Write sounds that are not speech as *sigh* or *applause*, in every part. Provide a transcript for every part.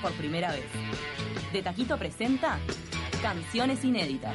por primera vez. De Taquito presenta Canciones Inéditas.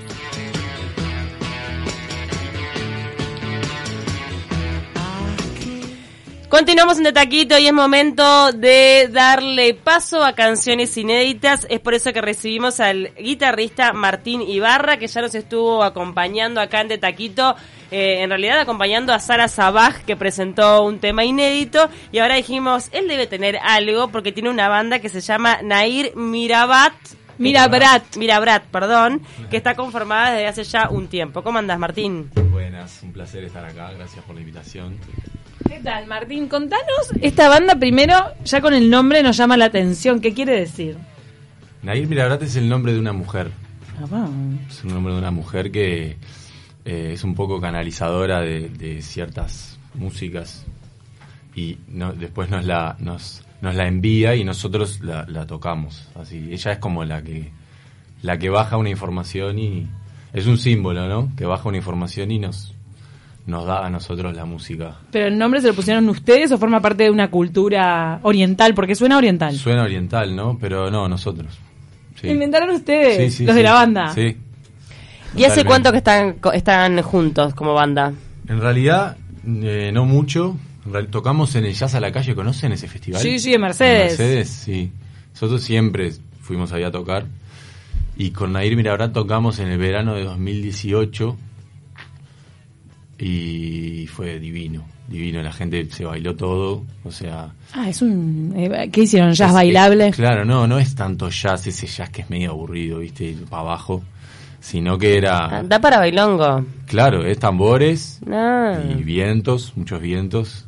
Continuamos en Taquito y es momento de darle paso a canciones inéditas. Es por eso que recibimos al guitarrista Martín Ibarra, que ya nos estuvo acompañando acá en De Taquito. eh, en realidad acompañando a Sara Sabaj, que presentó un tema inédito. Y ahora dijimos, él debe tener algo porque tiene una banda que se llama Nair Mirabat. Mirabrat. Mirabrat, perdón, que está conformada desde hace ya un tiempo. ¿Cómo andas, Martín? Buenas, un placer estar acá, gracias por la invitación. ¿Qué tal, Martín? Contanos, esta banda primero, ya con el nombre nos llama la atención. ¿Qué quiere decir? Nair Mirabrat es el nombre de una mujer, Ah, es un nombre de una mujer que eh, es un poco canalizadora de, de ciertas músicas y no- después nos la, nos, nos la envía y nosotros la, la tocamos. Así, ella es como la que, la que baja una información y es un símbolo, ¿no? Que baja una información y nos, nos da a nosotros la música. ¿Pero el nombre se lo pusieron ustedes o forma parte de una cultura oriental? Porque suena oriental. Suena oriental, ¿no? Pero no, nosotros. Sí. Inventaron ustedes, Sí, sí, los de la banda. Sí. ¿Y hace cuánto que están, juntos como banda? En realidad, eh, no mucho. Tocamos en el Jazz a la Calle, ¿conocen ese festival? Sí, sí, en Mercedes. En Mercedes, sí. Nosotros siempre fuimos ahí a tocar. Y con Nair Mirabrat tocamos en el verano de 2018. Y fue divino, divino. La gente se bailó todo. O sea. Ah, es un... eh, ¿Qué hicieron? ¿Jazz es- bailable? es- claro, no, no es tanto jazz, ese jazz que es medio aburrido, ¿viste? Para abajo. Sino que era. Da para bailongo. Claro, es tambores Ah. y vientos, muchos vientos.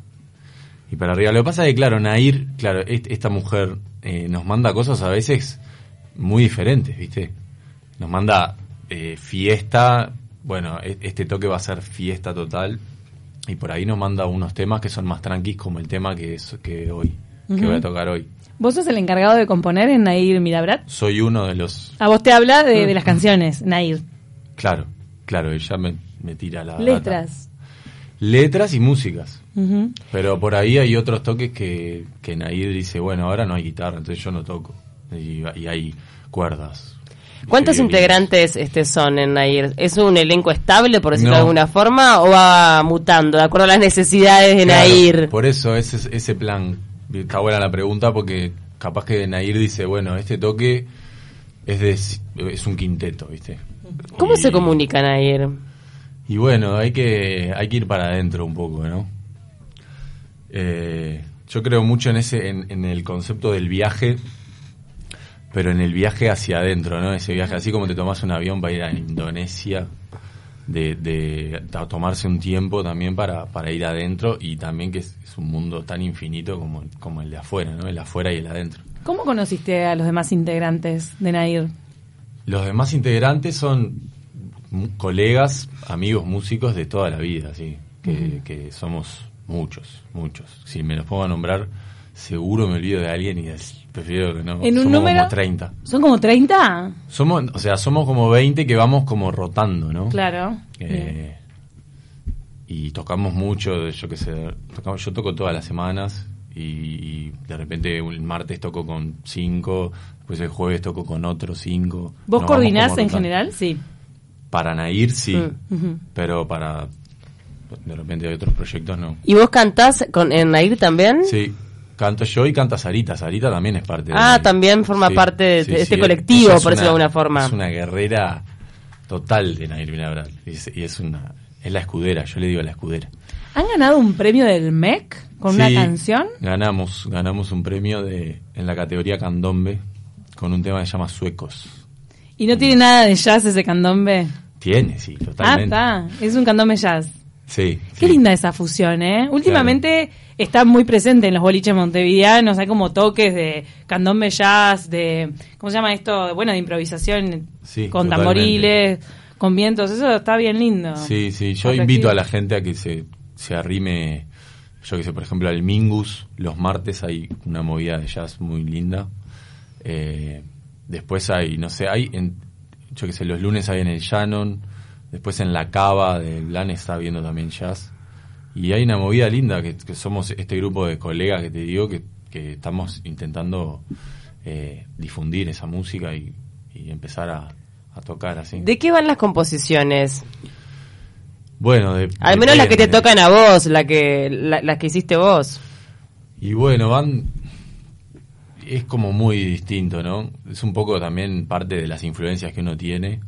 Y para arriba. Lo que pasa es que, claro, Nair, claro, est- esta mujer eh, nos manda cosas a veces muy diferentes, ¿viste? Nos manda eh, fiesta, bueno, e- este toque va a ser fiesta total. Y por ahí nos manda unos temas que son más tranquis, como el tema que, es, que hoy, que voy a tocar hoy. ¿Vos sos el encargado de componer en Nair Mirabrat? Soy uno de los... A vos te habla de, de las canciones, Nair. Claro, claro, ella me, me tira la... data. Letras. Letras y músicas. Pero por ahí hay otros toques que, que Nair dice, bueno, ahora no hay guitarra, entonces yo no toco. Y, y hay cuerdas. ¿Cuántos integrantes este son en Nair? ¿Es un elenco estable, por decirlo No. de alguna forma, o va mutando de acuerdo a las necesidades de Claro, Nair? Por eso ese, ese plan. Está buena la pregunta porque capaz que Nair dice, bueno, este toque es de es un quinteto, ¿viste? ¿Cómo Y- se comunica Nair? Y bueno, hay que, hay que ir para adentro un poco, ¿no? Eh, yo creo mucho en ese, en, en el concepto del viaje, pero en el viaje hacia adentro, ¿no? Ese viaje, así como te tomas un avión para ir a Indonesia, de, de a tomarse un tiempo también para, para ir adentro y también que es, es un mundo tan infinito como, como el de afuera, ¿no? El afuera y el adentro. ¿Cómo conociste a los demás integrantes de Nair? Los demás integrantes son colegas, amigos músicos de toda la vida, sí, que, que somos muchos, muchos. Si me los pongo a nombrar, seguro me olvido de alguien y es- prefiero que no. ¿En un somos número? como 30. ¿Son como 30? Somos, o sea, somos como 20 que vamos como rotando, ¿no? Claro. Eh, y tocamos mucho, yo qué sé, tocamos, yo toco todas las semanas y, y de repente el martes toco con cinco, después el jueves toco con otros cinco. ¿Vos Nos vamos coordinás en general? Sí. Para Nair sí, Mm. Pero para de repente hay otros proyectos no. ¿Y vos cantás con, en Nair también? Sí, canto yo y canta Sarita. Sarita también es parte de Ah, también forma parte de- este colectivo, es por decirlo de una- alguna forma. Es una guerrera total de Nair Vinabral. Y es, y es una es la escudera, yo le digo la escudera. ¿Han ganado un premio del MEC con una canción? Ganamos, ganamos un premio de en la categoría candombe con un tema que se llama Suecos. ¿Y no tiene nada de jazz ese candombe? Tiene, sí, Ah, totalmente. está. Es un candombe jazz. Sí. Qué sí. linda esa fusión, ¿eh? Últimamente está muy presente en los boliches montevideanos, hay como toques de candombe jazz, de, ¿cómo se llama esto? Bueno, de improvisación Sí, con totalmente. tamboriles, con vientos, eso está bien lindo. Sí, sí, yo Atractivo. invito a la gente a que se, se arrime, yo que sé, por ejemplo, al Mingus, los martes hay una movida de jazz muy linda. Eh, después hay, no sé, hay, en, yo que sé, los lunes hay en el Shannon, después en la Cava de Blan está viendo también jazz. Y hay una movida linda, que, que somos este grupo de colegas que te digo, que, que estamos intentando eh, difundir esa música y, y empezar a, a tocar así. ¿De qué van las composiciones? Bueno, de- Al menos las que te tocan a vos, la que, la- las que hiciste vos. Y bueno, van. Es como muy distinto, ¿no? Es un poco también parte de las influencias que uno tiene,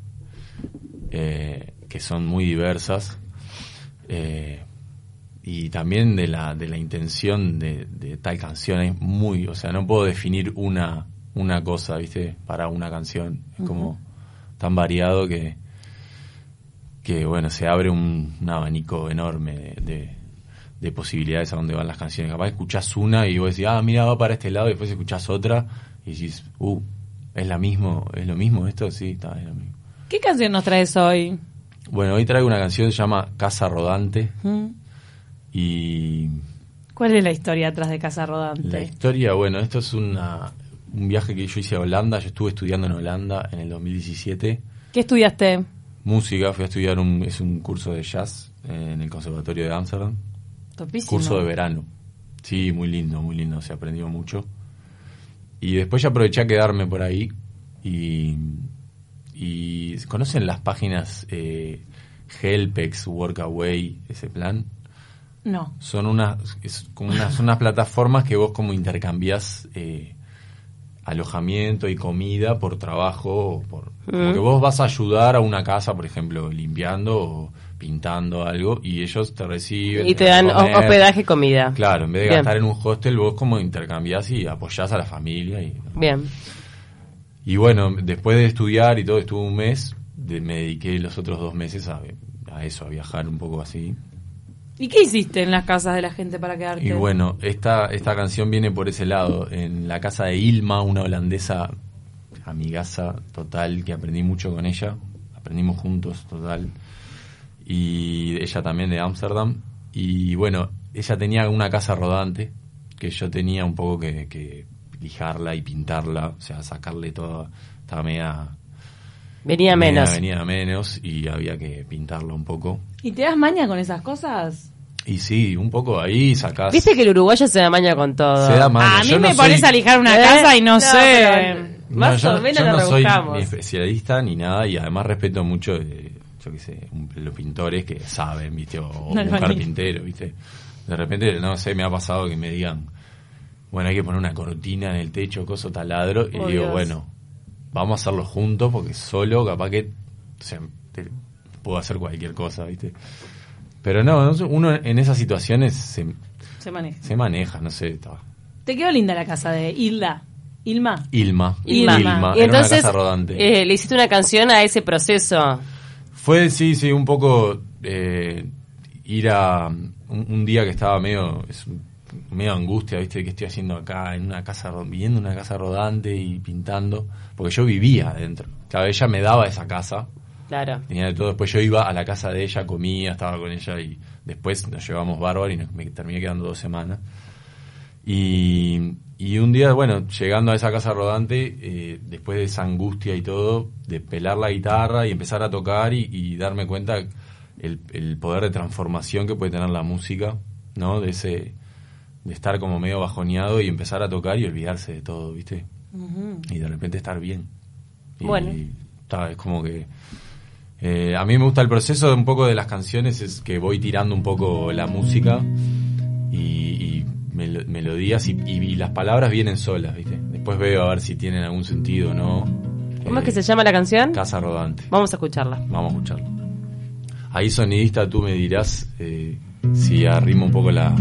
eh, que son muy diversas. eh, y también de la, de la intención de, de tal canción. Es muy. O sea, no puedo definir una, una cosa, ¿viste? Para una canción. Es como tan variado que. Que bueno, se abre un, un abanico enorme de- de, de posibilidades a dónde van las canciones. Capaz escuchás una y vos decís, ah, mira, va para este lado, y después escuchás otra y decís, uh, ¿es, la mismo, ¿es lo mismo esto? Sí, está, es lo mismo. ¿Qué canción nos traes hoy? Bueno, hoy traigo una canción que se llama Casa Rodante ¿Mm? y ¿Cuál es la historia atrás de Casa Rodante? la historia, bueno, esto es una, un viaje que yo hice a Holanda, yo estuve estudiando en Holanda en el 2017, ¿Qué estudiaste? música, fui a estudiar un, es un curso de jazz en el Conservatorio de Amsterdam. Topísimo. Curso de verano. Sí, muy lindo, muy lindo, se aprendió mucho. Y después ya aproveché a quedarme por ahí y, y ¿conocen las páginas eh, Helpex, Workaway, ese plan? No. Son unas, es como unas, son unas plataformas que vos como intercambiás eh, alojamiento y comida por trabajo, por, como que vos vas a ayudar a una casa, por ejemplo, limpiando o pintando algo y ellos te reciben. Y te dan comer. ho- hospedaje y comida. Claro, en vez de Bien. gastar en un hostel, vos como intercambiás y apoyás a la familia. Y, Bien. Y bueno, después de estudiar y todo, estuve un mes, de- me dediqué los otros dos meses a, a eso, a viajar un poco así. ¿Y qué hiciste en las casas de la gente para quedarte? Y bueno, esta, esta canción viene por ese lado. En la casa de Ilma, una holandesa amigaza total, que aprendí mucho con ella. Aprendimos juntos, total. Y ella también de Ámsterdam. Y bueno, ella tenía una casa rodante, que yo tenía un poco que, que lijarla y pintarla, o sea, sacarle toda, estaba media... Venía menos. Venía menos y había que pintarla un poco. ¿Y te das maña con esas cosas? Y sí, un poco ahí sacás... Viste que el uruguayo se da maña con todo. Se da maña. a mí Yo no me soy- pones a lijar una ¿Eh? casa y no, No, sé. pero- No, Más yo o no- menos yo lo no soy ni especialista ni nada y además respeto mucho, eh, yo qué sé, un- los pintores que saben, ¿viste? O, o No, un no, carpintero, ¿viste? De repente, no sé, me ha pasado que me digan, bueno, hay que poner una cortina en el techo, coso taladro, y Oh, digo, Dios. bueno, vamos a hacerlo juntos porque solo capaz que, o sea, te- puedo hacer cualquier cosa, ¿viste? Pero no, uno en esas situaciones se, Se maneja. se maneja, no sé, está. Te quedó linda la casa de Hilda. Ilma. Ilma, Ilma. Ilma, Y era entonces una casa rodante. eh, le hiciste una canción a ese proceso. Fue, sí, sí, un poco eh, ir a un, un día que estaba medio, es un- medio angustia, ¿viste? ¿Qué estoy haciendo acá en una casa, viviendo en una casa rodante y pintando? Porque yo vivía adentro. Claro, ella me daba esa casa, Claro. tenía de todo. Después yo iba a la casa de ella, comía, estaba con ella y después nos llevamos bárbaro y nos- me terminé quedando dos semanas. Y, y un día, bueno, llegando a esa casa rodante, eh, después de esa angustia y todo, de pelar la guitarra y empezar a tocar y, y darme cuenta el, el poder de transformación que puede tener la música, ¿no? De ese, de estar como medio bajoneado y empezar a tocar y olvidarse de todo, ¿viste? Y de repente estar bien. Y, Bueno. ta, es como que eh, a mí me gusta el proceso un poco de las canciones, es que voy tirando un poco la música y, y melo- melodías y, y- y las palabras vienen solas, ¿viste? Después veo a ver si tienen algún sentido o no. ¿Cómo Eh, es que se llama la canción? Casa Rodante. Vamos a escucharla. Vamos a escucharlo. Ahí sonidista, tú me dirás eh, si arrimo un poco la...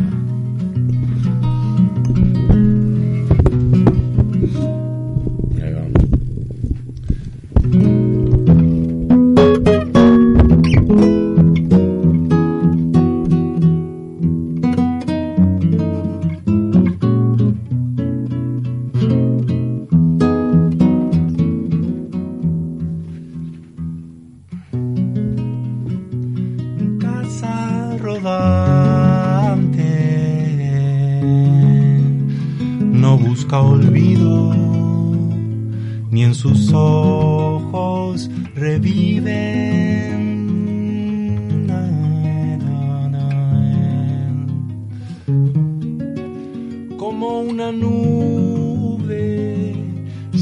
nube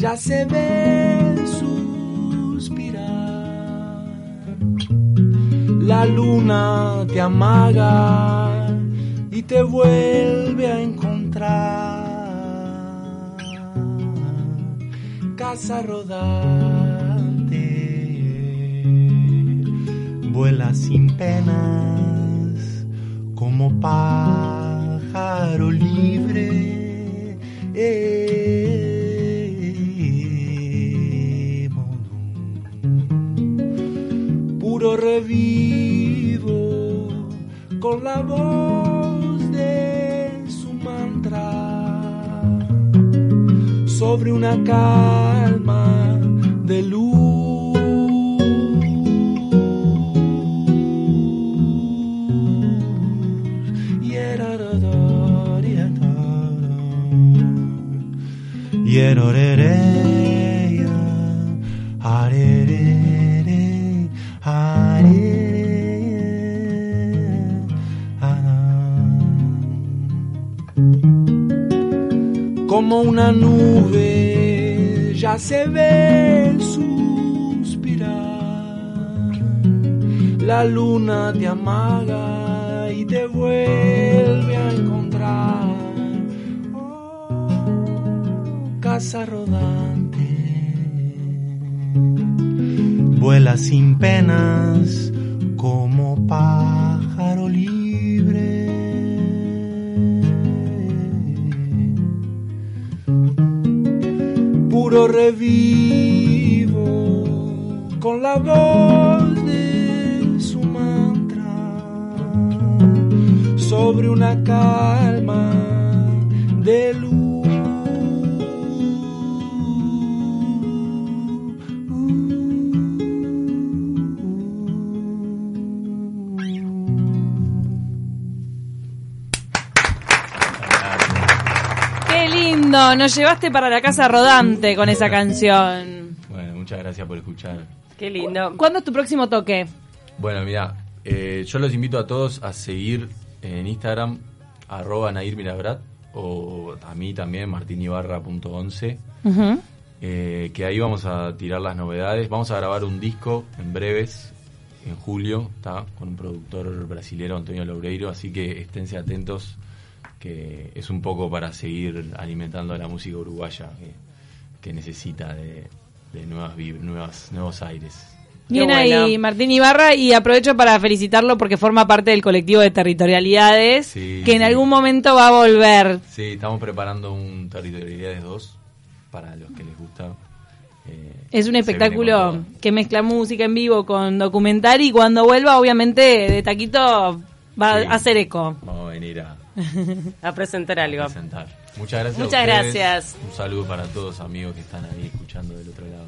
ya se ve suspirar. La luna te amaga y te vuelve a encontrar. Casa rodante, vuela sin penas como pájaro libre. La voz de su mantra sobre una calma de luz. Yerorereya, Como una nube ya se ve suspirar. La luna te amaga y te vuelve a encontrar. Oh, casa rodante. Vuela sin penas como pájaro libre. Revivo con la voz de su mantra sobre una calma de luz. Lindo, nos llevaste para la casa rodante con esa canción. Bueno, muchas gracias por escuchar. Qué lindo. ¿Cuándo es tu próximo toque? Bueno, mira, eh, yo los invito a todos a seguir en Instagram arroba Nair Mirabrat o a mí también, martinibarra.11, Ujú. eh, que ahí vamos a tirar las novedades. Vamos a grabar un disco en breves, en julio, ¿tá? con un productor brasilero, Antonio Loureiro, así que esténse atentos, que es un poco para seguir alimentando a la música uruguaya, que, que necesita de, de nuevas, nuevas, nuevos aires. Bien ahí. Martín Ibarra, y aprovecho para felicitarlo porque forma parte del colectivo de territorialidades, Sí, que en sí. algún momento va a volver. Sí, estamos preparando un Territorialidades 2 para los que les gusta. Eh, Es un espectáculo que mezcla música en vivo con documental y cuando vuelva, obviamente, de Taquito va Sí. a hacer eco. Vamos a venir a *laughs* A presentar algo. presentar. Muchas gracias. Muchas gracias. Un saludo para todos amigos que están ahí escuchando del otro lado.